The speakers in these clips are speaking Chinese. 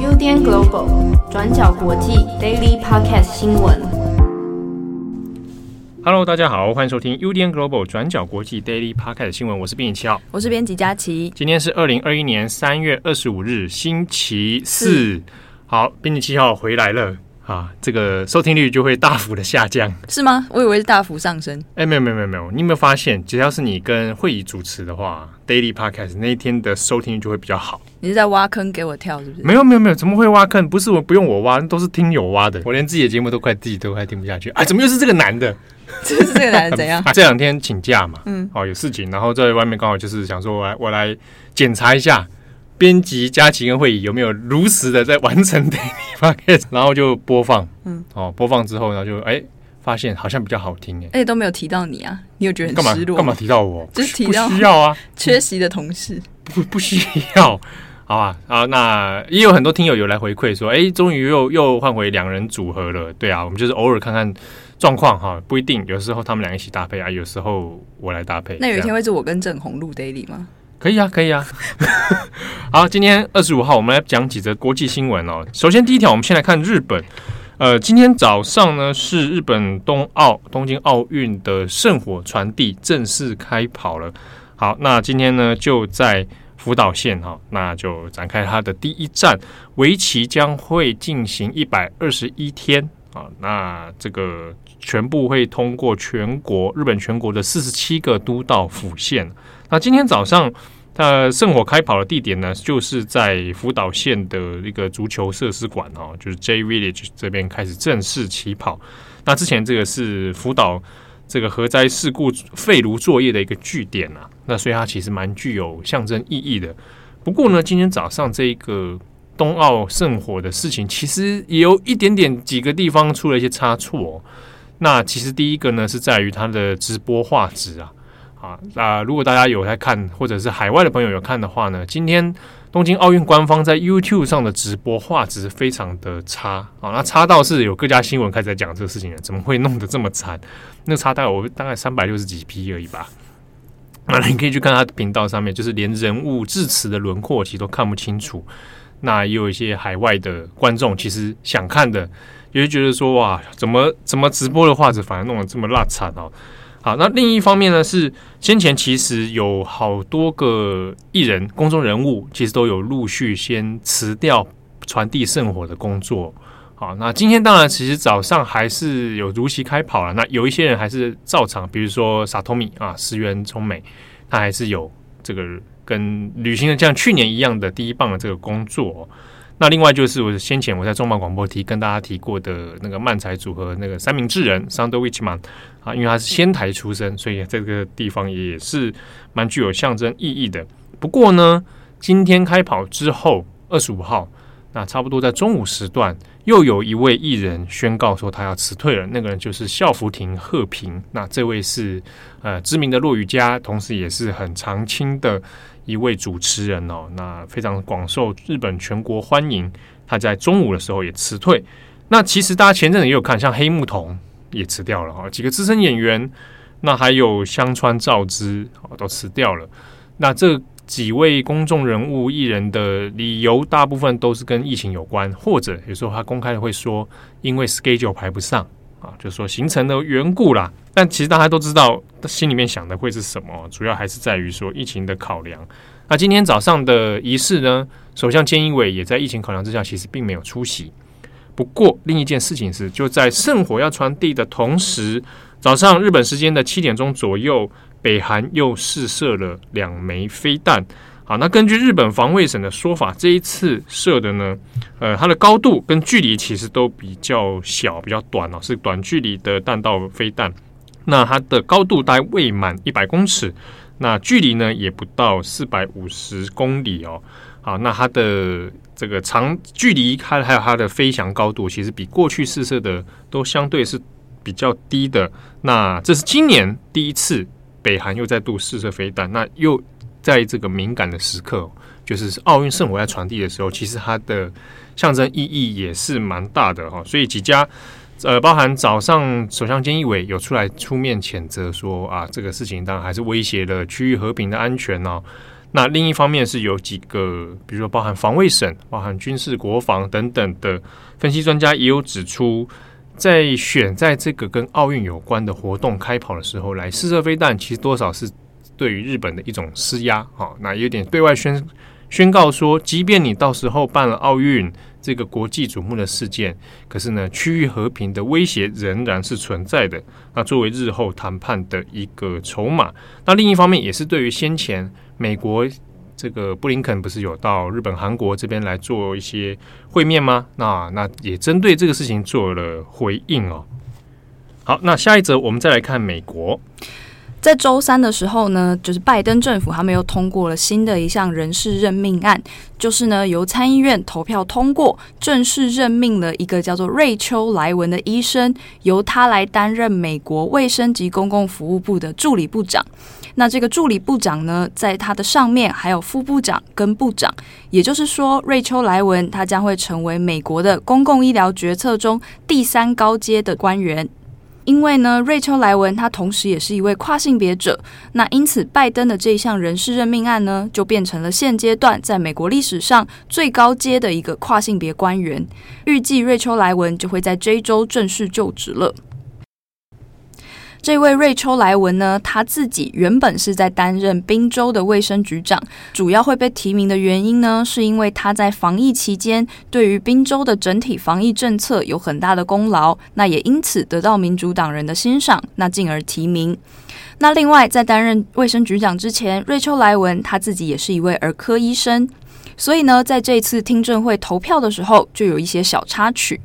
UDN Global 转角国际 Daily Podcast 新闻。Hello，大家好，欢迎收听 UDN Global 转角国际 Daily Podcast 新闻。我是编辑七号，我是编辑佳琪。今天是二零二一年三月二十五日，星期四。好，编辑七号回来了。啊，这个收听率就会大幅的下降，是吗？我以为是大幅上升。哎，没有没有没有没有，你有没有发现，只要是你跟慧仪主持的话，Daily Podcast 那一天的收听率就会比较好。你是在挖坑给我跳，是不是？没有没有没有，怎么会挖坑？不是我不用我挖，都是听友挖的。我连自己的节目都快自己都快听不下去。啊，怎么又是这个男的？这是这个男的 怎样？啊、这两天请假嘛，嗯，哦，有事情，然后在外面刚好就是想说我来我来检查一下。编辑佳琪跟慧仪有没有如实的在完成 Daily Podcast，然后就播放，嗯，哦，播放之后呢，就哎发现好像比较好听哎，哎都没有提到你啊，你有觉得很失落？干嘛？嘛提到我？就是提到不需要啊，缺席的同事不不需要，好吧？啊，那也有很多听友有来回馈说，哎，终于又又换回两人组合了，对啊，我们就是偶尔看看状况哈，不一定，有时候他们俩一起搭配啊，有时候我来搭配。那有一天会是我跟郑红录 Daily 吗？可以啊，可以啊。好，今天二十五号，我们来讲几则国际新闻哦。首先，第一条，我们先来看日本。呃，今天早上呢，是日本冬奥东京奥运的圣火传递正式开跑了。好，那今天呢，就在福岛县哈，那就展开它的第一站，为期将会进行一百二十一天啊。那这个全部会通过全国日本全国的四十七个都道府县。那今天早上，呃，圣火开跑的地点呢，就是在福岛县的一个足球设施馆哦，就是 J Village 这边开始正式起跑。那之前这个是福岛这个核灾事故废炉作业的一个据点啊，那所以它其实蛮具有象征意义的。不过呢，今天早上这个冬奥圣火的事情，其实也有一点点几个地方出了一些差错。哦那其实第一个呢，是在于它的直播画质啊。啊，那如果大家有在看，或者是海外的朋友有看的话呢，今天东京奥运官方在 YouTube 上的直播画质非常的差啊，那差到是有各家新闻开始在讲这个事情了，怎么会弄得这么惨？那差大概我大概三百六十几 P 而已吧。那你可以去看他频道上面，就是连人物致辞的轮廓其实都看不清楚。那也有一些海外的观众其实想看的，也会觉得说哇，怎么怎么直播的画质反而弄得这么烂惨哦。好，那另一方面呢，是先前其实有好多个艺人、公众人物，其实都有陆续先辞掉传递圣火的工作。好，那今天当然其实早上还是有如期开跑了。那有一些人还是照常，比如说萨托米啊、石原聪美，他还是有这个跟履行的像去年一样的第一棒的这个工作。那另外就是我先前我在重磅广播提跟大家提过的那个漫才组合那个三明治人 Sandwich Man 啊，因为他是仙台出身，所以这个地方也是蛮具有象征意义的。不过呢，今天开跑之后，二十五号，那差不多在中午时段，又有一位艺人宣告说他要辞退了。那个人就是笑福亭鹤平。那这位是呃知名的落语家，同时也是很常青的。一位主持人哦，那非常广受日本全国欢迎。他在中午的时候也辞退。那其实大家前阵子也有看，像黑木瞳也辞掉了哈，几个资深演员，那还有香川照之哦都辞掉了。那这几位公众人物艺人的理由，大部分都是跟疫情有关，或者有时候他公开的会说，因为 schedule 排不上。啊，就是说行程的缘故啦，但其实大家都知道，心里面想的会是什么，主要还是在于说疫情的考量。那今天早上的仪式呢，首相菅义伟也在疫情考量之下，其实并没有出席。不过另一件事情是，就在圣火要传递的同时，早上日本时间的七点钟左右，北韩又试射了两枚飞弹。好，那根据日本防卫省的说法，这一次射的呢，呃，它的高度跟距离其实都比较小，比较短哦，是短距离的弹道飞弹。那它的高度大概未满一百公尺，那距离呢也不到四百五十公里哦。好，那它的这个长距离，它还有它的飞翔高度，其实比过去试射的都相对是比较低的。那这是今年第一次北韩又再度试射飞弹，那又。在这个敏感的时刻，就是奥运圣火在传递的时候，其实它的象征意义也是蛮大的哈。所以几家呃，包含早上首相菅义伟有出来出面谴责说啊，这个事情当然还是威胁了区域和平的安全哦。那另一方面是有几个，比如说包含防卫省、包含军事国防等等的分析专家也有指出，在选在这个跟奥运有关的活动开跑的时候来试射飞弹，其实多少是对于日本的一种施压。哈，那有点对外宣宣告说，即便你到时候办了奥运。这个国际瞩目的事件，可是呢，区域和平的威胁仍然是存在的。那作为日后谈判的一个筹码，那另一方面也是对于先前美国这个布林肯不是有到日本、韩国这边来做一些会面吗？那那也针对这个事情做了回应哦。好，那下一则我们再来看美国。在周三的时候呢，就是拜登政府他们又通过了新的一项人事任命案，就是呢由参议院投票通过，正式任命了一个叫做瑞秋莱文的医生，由他来担任美国卫生及公共服务部的助理部长。那这个助理部长呢，在他的上面还有副部长跟部长，也就是说，瑞秋莱文他将会成为美国的公共医疗决策中第三高阶的官员。因为呢，瑞秋莱文他同时也是一位跨性别者，那因此拜登的这一项人事任命案呢，就变成了现阶段在美国历史上最高阶的一个跨性别官员。预计瑞秋莱文就会在这一周正式就职了。这位瑞秋莱文呢，他自己原本是在担任宾州的卫生局长，主要会被提名的原因呢，是因为他在防疫期间对于宾州的整体防疫政策有很大的功劳，那也因此得到民主党人的欣赏，那进而提名。那另外，在担任卫生局长之前，瑞秋莱文他自己也是一位儿科医生，所以呢，在这次听证会投票的时候，就有一些小插曲。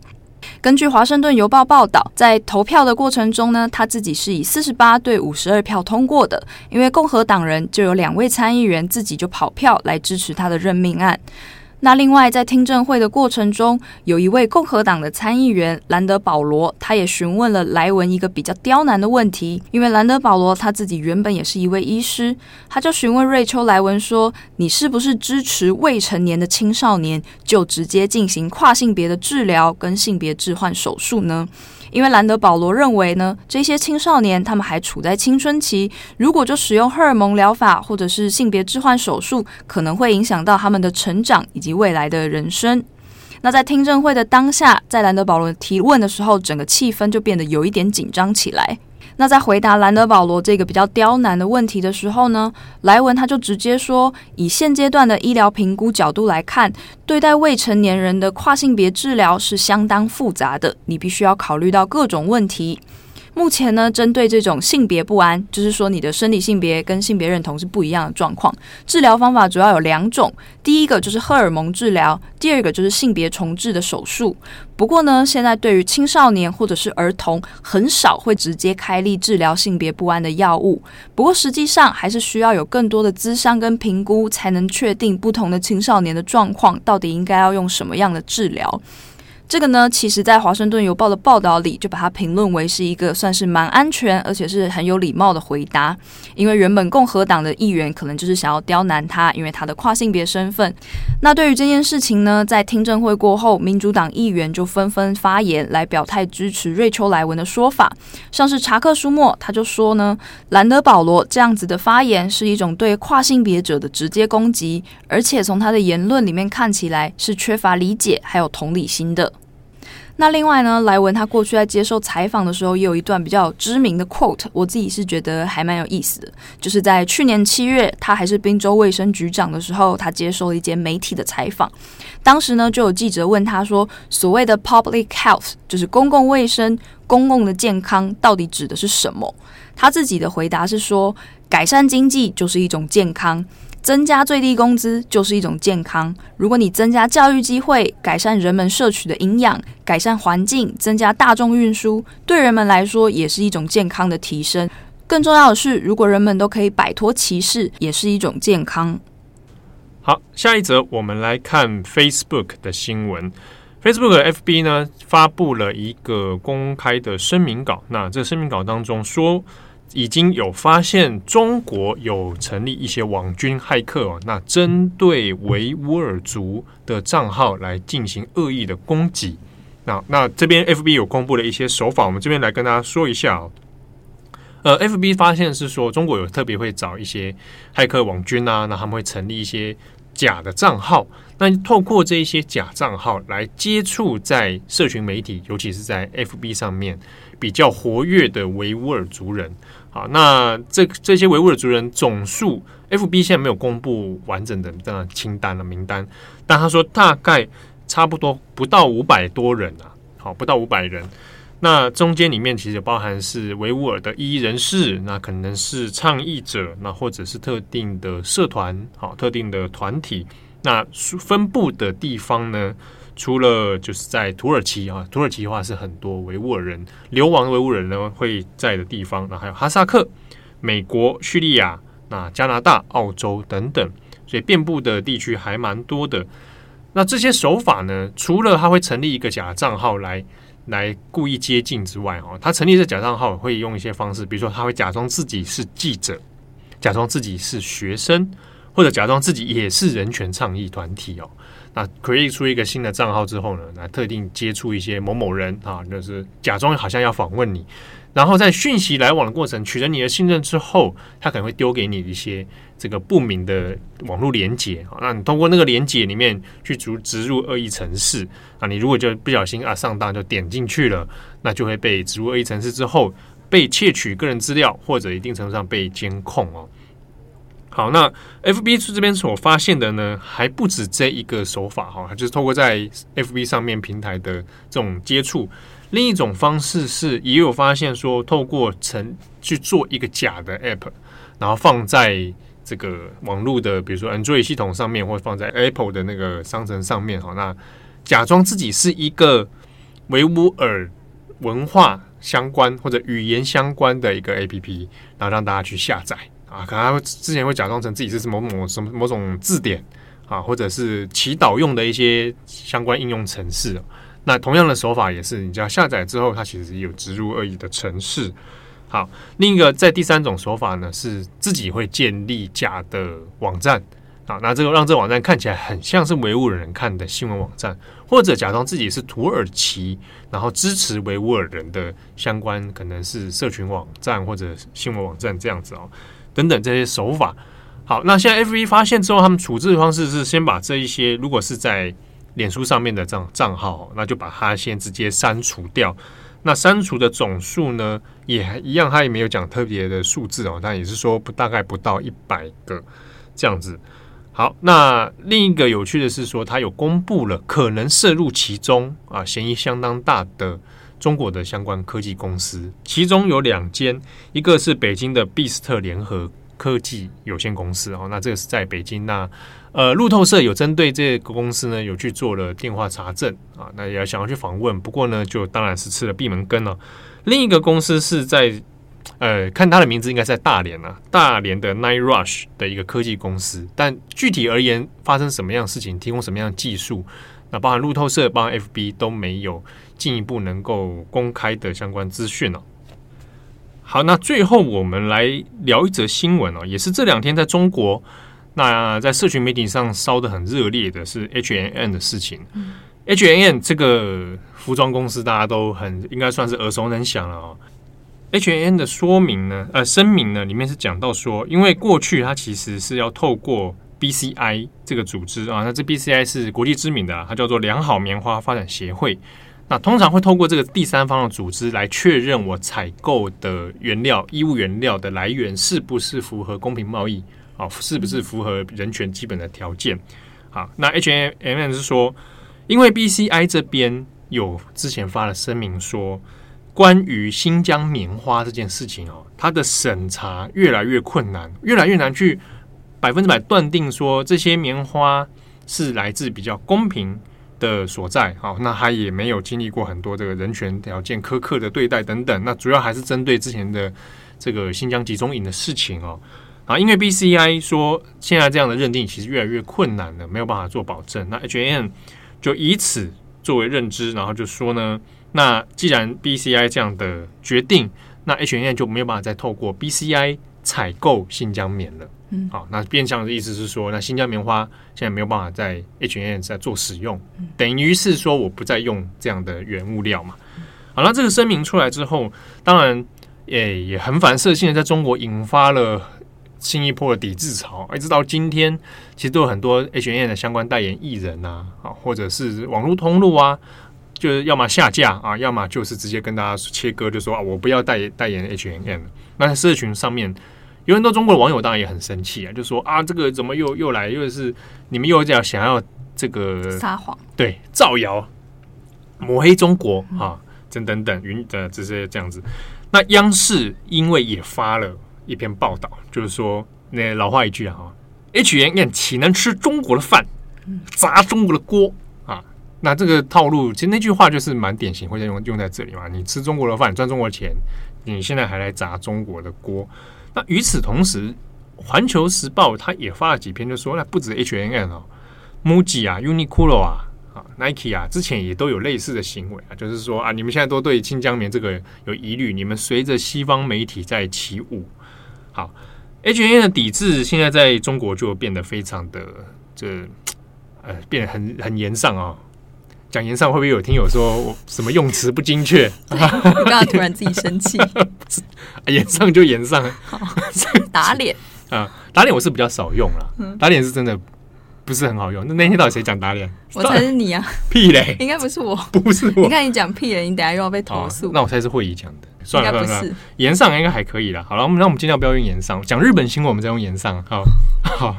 根据《华盛顿邮报》报道，在投票的过程中呢，他自己是以四十八对五十二票通过的，因为共和党人就有两位参议员自己就跑票来支持他的任命案。那另外，在听证会的过程中，有一位共和党的参议员兰德保罗，他也询问了莱文一个比较刁难的问题。因为兰德保罗他自己原本也是一位医师，他就询问瑞秋莱文说：“你是不是支持未成年的青少年就直接进行跨性别的治疗跟性别置换手术呢？”因为兰德保罗认为呢，这些青少年他们还处在青春期，如果就使用荷尔蒙疗法或者是性别置换手术，可能会影响到他们的成长以及未来的人生。那在听证会的当下，在兰德保罗提问的时候，整个气氛就变得有一点紧张起来。那在回答兰德保罗这个比较刁难的问题的时候呢，莱文他就直接说，以现阶段的医疗评估角度来看，对待未成年人的跨性别治疗是相当复杂的，你必须要考虑到各种问题。目前呢，针对这种性别不安，就是说你的生理性别跟性别认同是不一样的状况，治疗方法主要有两种，第一个就是荷尔蒙治疗，第二个就是性别重置的手术。不过呢，现在对于青少年或者是儿童，很少会直接开立治疗性别不安的药物。不过实际上还是需要有更多的咨商跟评估，才能确定不同的青少年的状况到底应该要用什么样的治疗。这个呢，其实，在《华盛顿邮报》的报道里，就把它评论为是一个算是蛮安全，而且是很有礼貌的回答。因为原本共和党的议员可能就是想要刁难他，因为他的跨性别身份。那对于这件事情呢，在听证会过后，民主党议员就纷纷发言来表态支持瑞秋莱文的说法。像是查克·舒默，他就说呢，兰德保罗这样子的发言是一种对跨性别者的直接攻击，而且从他的言论里面看起来是缺乏理解还有同理心的。那另外呢，莱文他过去在接受采访的时候，也有一段比较知名的 quote，我自己是觉得还蛮有意思的。就是在去年七月，他还是宾州卫生局长的时候，他接受了一间媒体的采访。当时呢，就有记者问他说：“所谓的 public health，就是公共卫生、公共的健康，到底指的是什么？”他自己的回答是说：“改善经济就是一种健康。”增加最低工资就是一种健康。如果你增加教育机会，改善人们摄取的营养，改善环境，增加大众运输，对人们来说也是一种健康的提升。更重要的是，如果人们都可以摆脱歧视，也是一种健康。好，下一则我们来看 Facebook 的新闻。Facebook FB 呢发布了一个公开的声明稿，那这声明稿当中说。已经有发现中国有成立一些网军骇客哦，那针对维吾尔族的账号来进行恶意的攻击。那那这边 FB 有公布了一些手法，我们这边来跟大家说一下哦。呃，FB 发现是说中国有特别会找一些骇客网军啊，那他们会成立一些假的账号，那透过这一些假账号来接触在社群媒体，尤其是在 FB 上面比较活跃的维吾尔族人。好，那这这些维吾尔族人总数，FB 现在没有公布完整的这样清单的名单，但他说大概差不多不到五百多人啊，好，不到五百人。那中间里面其实包含是维吾尔的异议人士，那可能是倡议者，那或者是特定的社团，好，特定的团体。那分布的地方呢？除了就是在土耳其啊，土耳其的话是很多维吾尔人流亡维吾尔人呢会在的地方，那还有哈萨克、美国、叙利亚、那加拿大、澳洲等等，所以遍布的地区还蛮多的。那这些手法呢，除了他会成立一个假账号来来故意接近之外，哦，他成立这假账号会用一些方式，比如说他会假装自己是记者，假装自己是学生，或者假装自己也是人权倡议团体哦。那 create 出一个新的账号之后呢，那特定接触一些某某人啊，就是假装好像要访问你，然后在讯息来往的过程取得你的信任之后，他可能会丢给你一些这个不明的网络连接啊，那你通过那个连接里面去植植入恶意程式啊，你如果就不小心啊上当就点进去了，那就会被植入恶意程式之后被窃取个人资料，或者一定程度上被监控哦。好，那 FB 这边所发现的呢，还不止这一个手法哈，就是透过在 FB 上面平台的这种接触，另一种方式是也有发现说，透过成去做一个假的 App，然后放在这个网络的，比如说 Android 系统上面，或者放在 Apple 的那个商城上面哈，那假装自己是一个维吾尔文化相关或者语言相关的一个 APP，然后让大家去下载。啊，可能他会之前会假装成自己是某某什么某种字典啊，或者是祈祷用的一些相关应用程式。那同样的手法也是，你只要下载之后，它其实有植入恶意的程式。好，另一个在第三种手法呢，是自己会建立假的网站啊，那这个让这网站看起来很像是维吾尔人看的新闻网站，或者假装自己是土耳其，然后支持维吾尔人的相关可能是社群网站或者新闻网站这样子哦。等等这些手法，好，那现在 FB 发现之后，他们处置的方式是先把这一些如果是在脸书上面的账账号，那就把它先直接删除掉。那删除的总数呢，也一样，他也没有讲特别的数字哦，但也是说不大概不到一百个这样子。好，那另一个有趣的是说，他有公布了可能涉入其中啊，嫌疑相当大的。中国的相关科技公司，其中有两间，一个是北京的必斯特联合科技有限公司哦，那这个是在北京。那呃，路透社有针对这个公司呢，有去做了电话查证啊，那也想要去访问，不过呢，就当然是吃了闭门羹了。另一个公司是在呃，看它的名字应该在大连啊，大连的 Night Rush 的一个科技公司，但具体而言发生什么样事情，提供什么样的技术，那包含路透社、包含 FB 都没有。进一步能够公开的相关资讯哦。好，那最后我们来聊一则新闻哦，也是这两天在中国，那在社群媒体上烧得很热烈的是 H&M 的事情。嗯、H&M 这个服装公司大家都很应该算是耳熟能详了哦。H&M 的说明呢，呃，声明呢里面是讲到说，因为过去它其实是要透过 BCI 这个组织啊，那这 BCI 是国际知名的，它叫做良好棉花发展协会。那通常会透过这个第三方的组织来确认我采购的原料、衣物原料的来源是不是符合公平贸易啊，是不是符合人权基本的条件？好，那 H A M 是说，因为 BCI 这边有之前发了声明说，关于新疆棉花这件事情哦，它的审查越来越困难，越来越难去百分之百断定说这些棉花是来自比较公平。的所在，好，那他也没有经历过很多这个人权条件苛刻的对待等等，那主要还是针对之前的这个新疆集中营的事情哦，啊，因为 BCI 说现在这样的认定其实越来越困难了，没有办法做保证，那 ham 就以此作为认知，然后就说呢，那既然 BCI 这样的决定，那 ham 就没有办法再透过 BCI 采购新疆棉了。嗯，好，那变相的意思是说，那新疆棉花现在没有办法在 H N 在做使用，等于是说我不再用这样的原物料嘛。好，那这个声明出来之后，当然也也很反射性的在中国引发了新一波的抵制潮，一直到今天，其实都有很多 H N 的相关代言艺人啊，啊，或者是网络通路啊，就是要么下架啊，要么就是直接跟大家切割，就说啊，我不要代代言 H&M。那在社群上面，有很多中国的网友当然也很生气啊，就说啊，这个怎么又又来，又是你们又要想要这个撒谎，对，造谣、抹黑中国啊，等等等，云的这些这样子。那央视因为也发了一篇报道，就是说那老话一句啊，H&M 岂能吃中国的饭，砸中国的锅啊？那这个套路其实那句话就是蛮典型，会在用用在这里嘛。你吃中国的饭，赚中国的钱，你现在还来砸中国的锅？那与此同时，《环球时报》他也发了几篇，就说那不止 H&M 哦，MUJI 啊，Uniqlo 啊。啊，Nike 啊，之前也都有类似的行为啊，就是说啊，你们现在都对新疆棉这个有疑虑，你们随着西方媒体在起舞。好，H&M 的抵制现在在中国就变得非常的这呃，变得很很严上啊。讲言上会不会有听友说我什么用词不精确？我刚刚突然自己生气，言上就言上，打脸 啊，打脸我是比较少用了，打脸是真的。不是很好用。那那天到底谁讲打脸？我猜是你啊！屁嘞！应该不是我，不是我。你看你讲屁嘞，你等下又要被投诉。那我猜是慧仪讲的。算了，不是。炎上应该还可以啦。好了，我们那我们尽量不要用言上。讲日本新闻，我们再用言上。好好。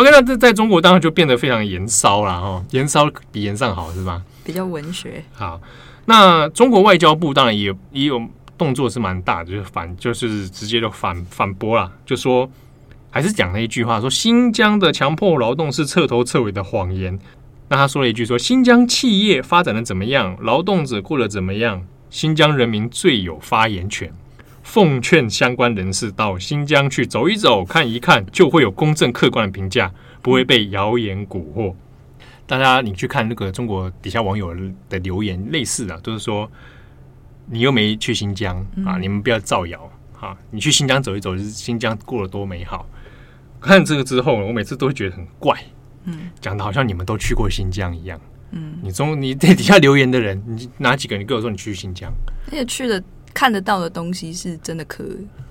OK，那这在中国当然就变得非常炎烧了哈。炎烧比炎上好是吧？比较文学。好，那中国外交部当然也也有动作是蛮大的，就是反，就是直接就反反驳了，就说。还是讲了一句话，说新疆的强迫劳动是彻头彻尾的谎言。那他说了一句说，说新疆企业发展的怎么样，劳动者过得怎么样，新疆人民最有发言权。奉劝相关人士到新疆去走一走，看一看，就会有公正客观的评价，不会被谣言蛊惑。大家你去看那个中国底下网友的留言，类似的都是说，你又没去新疆啊，你们不要造谣啊，你去新疆走一走，就是新疆过得多美好。看这个之后，我每次都会觉得很怪，嗯，讲的好像你们都去过新疆一样，嗯，你中你在底下留言的人，你哪几个？你跟我说你去新疆，而且去的看得到的东西是真的可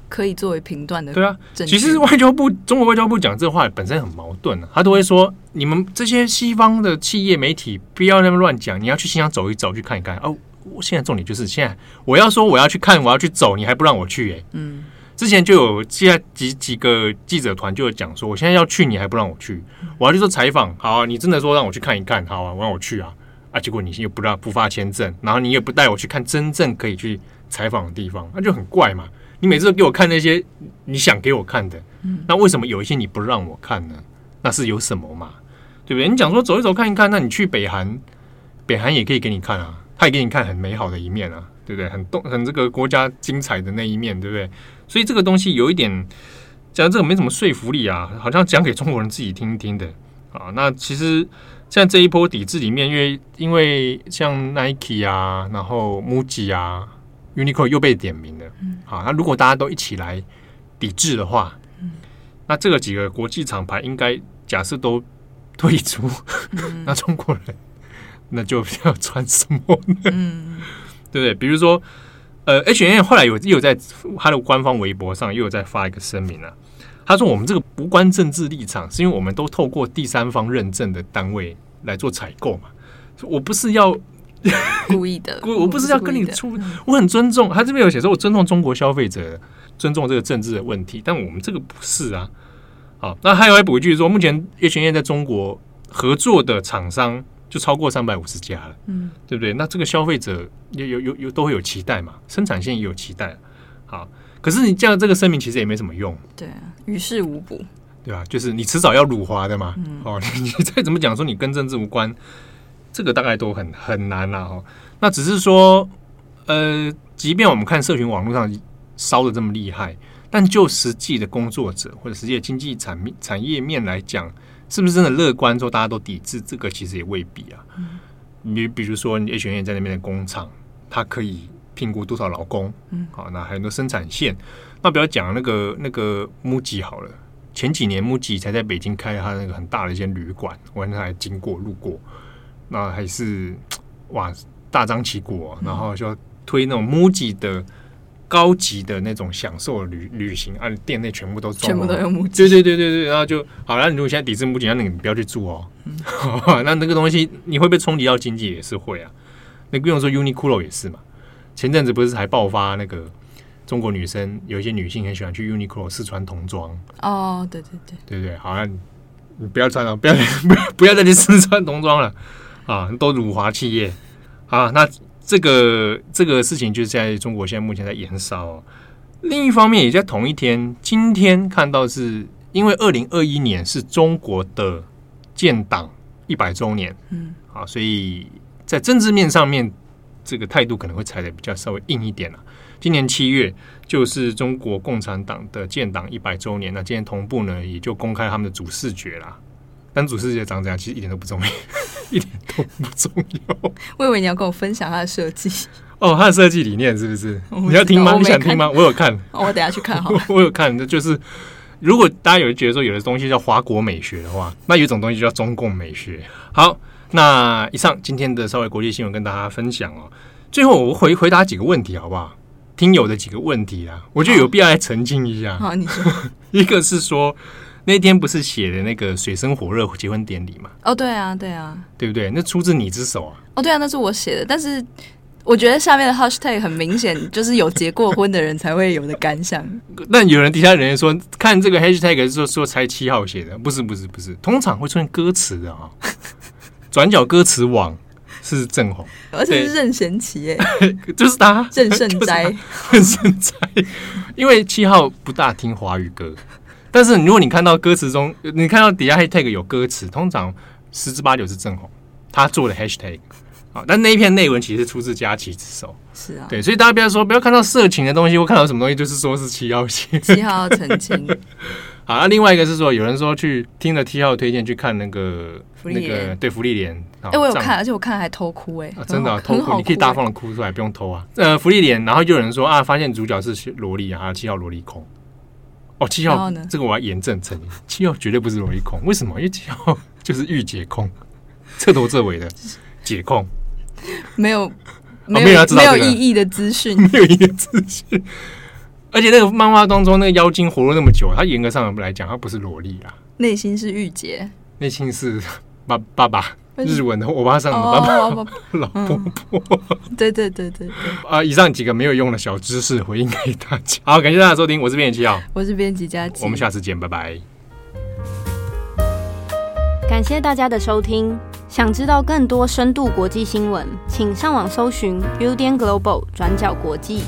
可以作为评断的，对啊。其实外交部中国外交部讲这话本身很矛盾啊，他都会说你们这些西方的企业媒体不要那么乱讲，你要去新疆走一走，去看一看。哦，我现在重点就是现在我要说我要去看，我要去走，你还不让我去，欸，嗯。之前就有现在几几个记者团就有讲说，我现在要去，你还不让我去，我要去做采访，好啊，你真的说让我去看一看，好啊，我让我去啊，啊，结果你又不让不发签证，然后你也不带我去看真正可以去采访的地方，那就很怪嘛。你每次都给我看那些你想给我看的，那为什么有一些你不让我看呢？那是有什么嘛？对不对？你讲说走一走看一看，那你去北韩，北韩也可以给你看啊，他也给你看很美好的一面啊，对不对？很动很这个国家精彩的那一面，对不对？所以这个东西有一点讲这个没什么说服力啊，好像讲给中国人自己听听的啊。那其实像这一波抵制里面，因为因为像 Nike 啊，然后 MUJI 啊，Uniqlo 又被点名了。啊，那如果大家都一起来抵制的话，那这个几个国际厂牌应该假设都退出，那中国人那就要穿什么呢？对不对？比如说。呃，H&M 后来有又有在他的官方微博上又有在发一个声明啊，他说我们这个无关政治立场，是因为我们都透过第三方认证的单位来做采购嘛，我不是要故意的，我不是要跟你出，我很尊重他这边有写说，我尊重中国消费者，尊重这个政治的问题，但我们这个不是啊。好，那还有还补一句说，目前 H&M 在中国合作的厂商。就超过三百五十家了，嗯，对不对？那这个消费者有有有有都会有期待嘛，生产线也有期待。好，可是你这样这个声明其实也没什么用，对啊，于事无补，对吧？就是你迟早要辱华的嘛，嗯、哦，你再怎么讲说你跟政治无关，这个大概都很很难啦哦。那只是说，呃，即便我们看社群网络上烧的这么厉害，但就实际的工作者或者实际的经济产业产业面来讲。是不是真的乐观？说大家都抵制这个，其实也未必啊。你比如说，你 H&M 在那边的工厂，它可以聘雇多少劳工？嗯，好，那还有很多生产线。那不要讲那个那个 MUJI 好了。前几年 MUJI 才在北京开它那个很大的一间旅馆，我那还经过路过，那还是 哇大张旗鼓，然后就推那种 MUJI 的高级的那种享受旅旅行啊，店内全部都装，全部都有木屐。对对对对对，然后就好了。你如果现在抵制木屐，那你不要去住哦。嗯、那那个东西你会被冲击到经济也是会啊。那不用说，Uniqlo 也是嘛。前阵子不是还爆发那个中国女生有一些女性很喜欢去 Uniqlo 试穿童装哦，对对对，对对，好像你不要穿了，不要不要 不要再去试穿童装了啊，都辱华企业啊。那这个这个事情就是在中国现在目前在延烧。另一方面，也在同一天，今天看到是因为二零二一年是中国的建党一百周年，嗯，啊，所以在政治面上面。这个态度可能会踩的比较稍微硬一点了。今年七月就是中国共产党的建党一百周年，那今天同步呢也就公开他们的主视觉啦。但主世界长怎样，其实一点都不重要，一点都不重要。我以为你要跟我分享他的设计哦，他的设计理念是不是？你要听吗？你想听吗？我有看，哦、我等下去看好了。我有看，就是如果大家有觉得说有的东西叫华国美学的话，那有一种东西叫中共美学。好。那以上今天的稍微国际新闻跟大家分享哦。最后我回回答几个问题好不好？听友的几个问题啊，我觉得有必要来澄清一下。好，你说。一个是说那天不是写的那个水深火热结婚典礼嘛？哦，对啊，对啊，对不对？那出自你之手啊？哦，对啊，那是我写的。但是我觉得下面的 hashtag 很明显就是有结过婚的人才会有的感想。那有人底下人说看这个 hashtag 是说说才七号写的，不是不是不是，通常会出现歌词的啊。转角歌词网是郑红，而且是任贤齐哎，就是他任胜斋，任胜斋。因为七号不大听华语歌，但是如果你看到歌词中，你看到底下 hashtag 有歌词，通常十之八九是郑红他做的 hashtag 啊。但那一篇内文其实出自佳琪之手，是啊，对，所以大家不要说不要看到色情的东西，或看到什么东西就是说是七号线，七号澄清。好，那另外一个是说，有人说去听了七号推荐去看那个那个对芙莉莲，哎、欸，我有看，而且我看还偷哭哎、欸啊，真的、啊、偷哭，你可以大方的哭出来，不用偷啊。呃，福利莲，然后就有人说啊，发现主角是萝莉啊，七号萝莉控。哦，七号这个我要严正承认，七号绝对不是萝莉控，为什么？因为七号 就是御姐控，彻头彻尾的解控，没有没有、没有意义的资讯，没有意义的资讯。而且那个漫画当中，那个妖精活了那么久，他严格上来讲，他不是萝莉啦，内心是御姐，内心是爸爸爸，日文的欧巴桑的爸爸，哦、老婆婆、嗯。对对对对对。啊，以上几个没有用的小知识回应给大家。好，感谢大家收听，我是编辑七号，我是编辑佳琪，我们下次见，拜拜。感谢大家的收听，想知道更多深度国际新闻，请上网搜寻 Udan Global 转角国际。